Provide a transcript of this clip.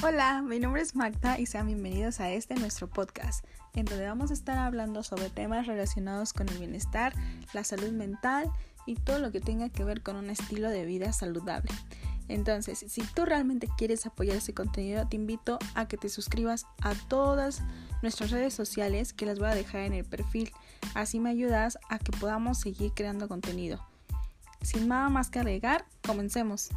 Hola, mi nombre es Magda y sean bienvenidos a este nuestro podcast, en donde vamos a estar hablando sobre temas relacionados con el bienestar, la salud mental y todo lo que tenga que ver con un estilo de vida saludable. Entonces, si tú realmente quieres apoyar este contenido, te invito a que te suscribas a todas nuestras redes sociales que las voy a dejar en el perfil. Así me ayudas a que podamos seguir creando contenido. Sin nada más que agregar, comencemos.